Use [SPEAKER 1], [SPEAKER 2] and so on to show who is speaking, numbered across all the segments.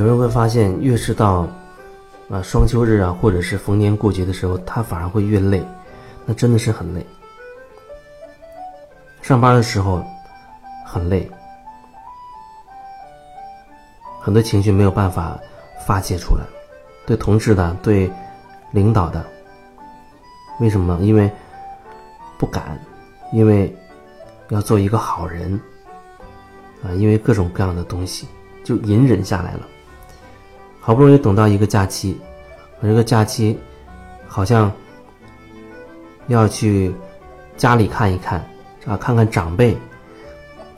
[SPEAKER 1] 有人会发现，越是到啊双休日啊，或者是逢年过节的时候，他反而会越累，那真的是很累。上班的时候很累，很多情绪没有办法发泄出来，对同事的，对领导的，为什么？因为不敢，因为要做一个好人啊，因为各种各样的东西就隐忍下来了。好不容易等到一个假期，我这个假期好像要去家里看一看。啊，看看长辈，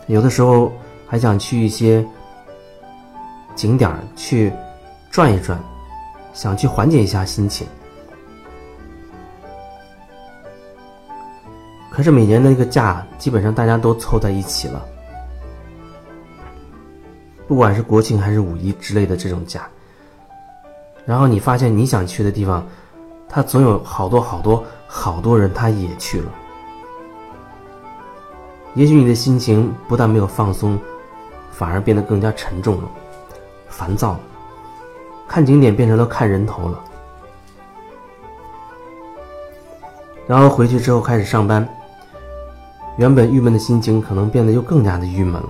[SPEAKER 1] 有的时候还想去一些景点去转一转，想去缓解一下心情。可是每年的那个假，基本上大家都凑在一起了，不管是国庆还是五一之类的这种假，然后你发现你想去的地方，他总有好多好多好多人他也去了。也许你的心情不但没有放松，反而变得更加沉重了，烦躁了。看景点变成了看人头了，然后回去之后开始上班，原本郁闷的心情可能变得又更加的郁闷了。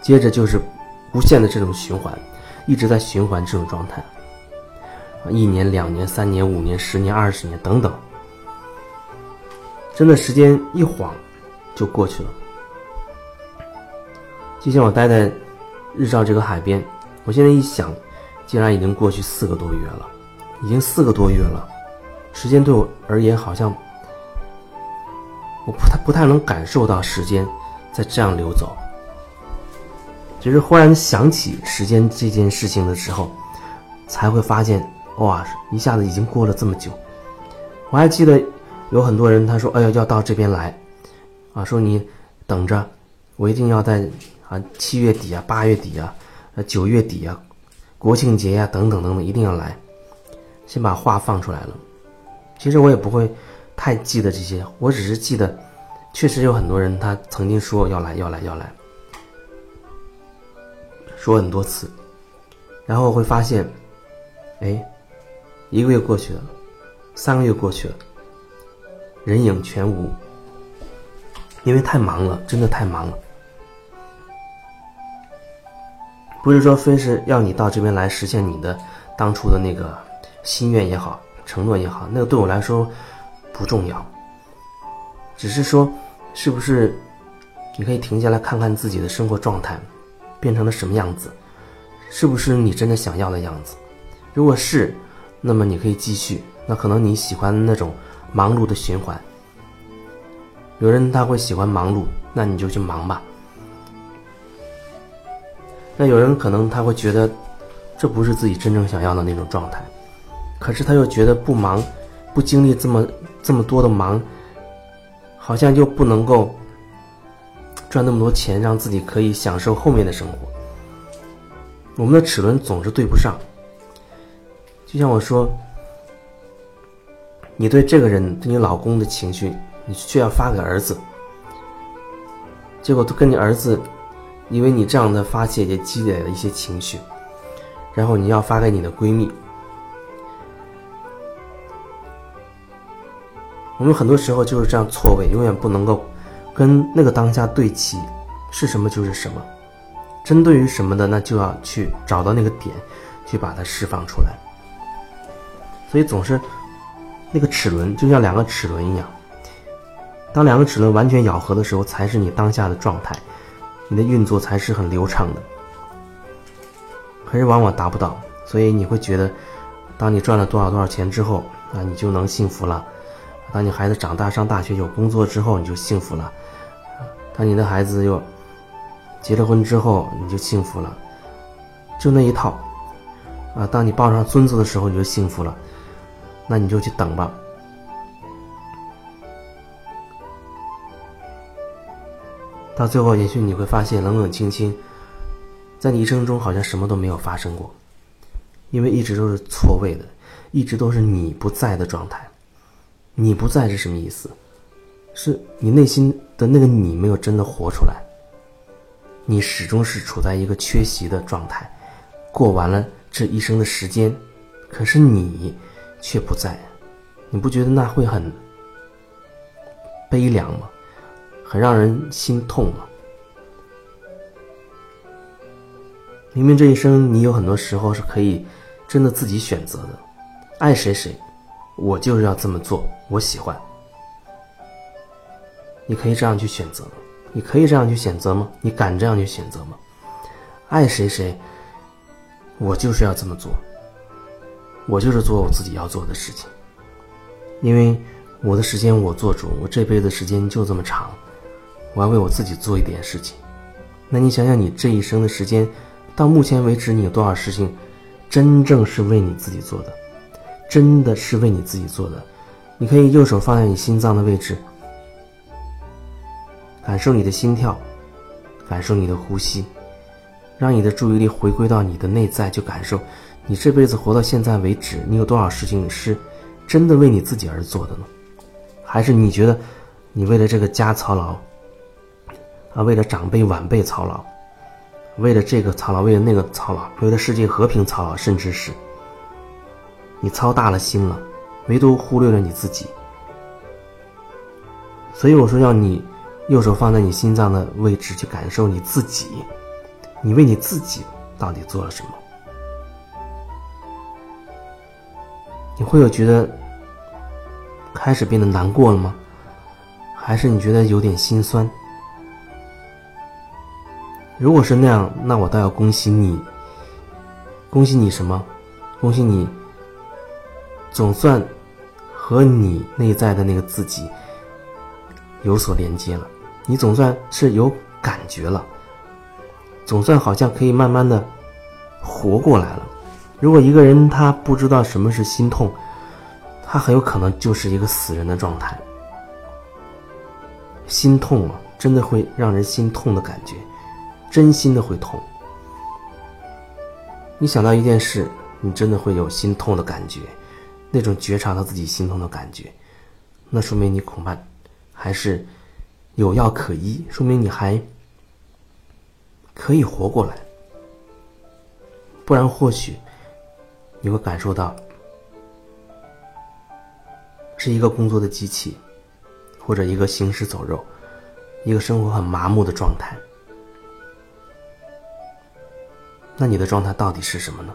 [SPEAKER 1] 接着就是无限的这种循环，一直在循环这种状态，一年、两年、三年、五年、十年、二十年等等。真的时间一晃，就过去了。就像我待在日照这个海边，我现在一想，竟然已经过去四个多月了，已经四个多月了。时间对我而言，好像我不太不太能感受到时间在这样流走。只是忽然想起时间这件事情的时候，才会发现，哇，一下子已经过了这么久。我还记得。有很多人他说：“哎呀，要到这边来，啊，说你等着，我一定要在啊七月底啊、八月底啊、呃九月底啊、国庆节呀等等等等，一定要来。”先把话放出来了。其实我也不会太记得这些，我只是记得，确实有很多人他曾经说要来要来要来，说很多次，然后会发现，哎，一个月过去了，三个月过去了。人影全无，因为太忙了，真的太忙了。不是说非是要你到这边来实现你的当初的那个心愿也好，承诺也好，那个对我来说不重要。只是说，是不是你可以停下来看看自己的生活状态变成了什么样子？是不是你真的想要的样子？如果是，那么你可以继续。那可能你喜欢那种。忙碌的循环，有人他会喜欢忙碌，那你就去忙吧。那有人可能他会觉得，这不是自己真正想要的那种状态，可是他又觉得不忙，不经历这么这么多的忙，好像就不能够赚那么多钱，让自己可以享受后面的生活。我们的齿轮总是对不上，就像我说。你对这个人、对你老公的情绪，你却要发给儿子，结果都跟你儿子，因为你这样的发泄也积累了一些情绪，然后你要发给你的闺蜜。我们很多时候就是这样错位，永远不能够跟那个当下对齐，是什么就是什么，针对于什么的，那就要去找到那个点，去把它释放出来。所以总是。那个齿轮就像两个齿轮一样，当两个齿轮完全咬合的时候，才是你当下的状态，你的运作才是很流畅的。可是往往达不到，所以你会觉得，当你赚了多少多少钱之后，啊，你就能幸福了；当你孩子长大上大学有工作之后，你就幸福了；当你的孩子又结了婚之后，你就幸福了。就那一套，啊，当你抱上孙子的时候，你就幸福了。那你就去等吧。到最后，也许你会发现冷冷清清，在你一生中好像什么都没有发生过，因为一直都是错位的，一直都是你不在的状态。你不在是什么意思？是你内心的那个你没有真的活出来。你始终是处在一个缺席的状态，过完了这一生的时间，可是你却不在，你不觉得那会很悲凉吗？很让人心痛吗？明明这一生你有很多时候是可以真的自己选择的，爱谁谁，我就是要这么做，我喜欢。你可以这样去选择？你可以这样去选择吗？你敢这样去选择吗？爱谁谁，我就是要这么做。我就是做我自己要做的事情，因为我的时间我做主，我这辈子时间就这么长，我要为我自己做一点事情。那你想想，你这一生的时间。到目前为止，你有多少事情真正是为你自己做的？真的是为你自己做的？你可以右手放在你心脏的位置，感受你的心跳，感受你的呼吸，让你的注意力回归到你的内在，就感受你这辈子活到现在为止，你有多少事情是真的为你自己而做的呢？还是你觉得你为了这个家操劳，啊，为了长辈晚辈操劳？为了这个操劳，为了那个操劳，为了世界和平操劳，甚至是你操大了心了，唯独忽略了你自己。所以我说，要你右手放在你心脏的位置，去感受你自己，你为你自己到底做了什么？你会有觉得开始变得难过了吗？还是你觉得有点心酸？如果是那样，那我倒要恭喜你。恭喜你什么？恭喜你，总算和你内在的那个自己有所连接了。你总算是有感觉了，总算好像可以慢慢的活过来了。如果一个人他不知道什么是心痛，他很有可能就是一个死人的状态。心痛啊，真的会让人心痛的感觉。真心的会痛。你想到一件事，你真的会有心痛的感觉，那种觉察到自己心痛的感觉，那说明你恐怕还是有药可医，说明你还可以活过来。不然或许你会感受到是一个工作的机器，或者一个行尸走肉，一个生活很麻木的状态。那你的状态到底是什么呢？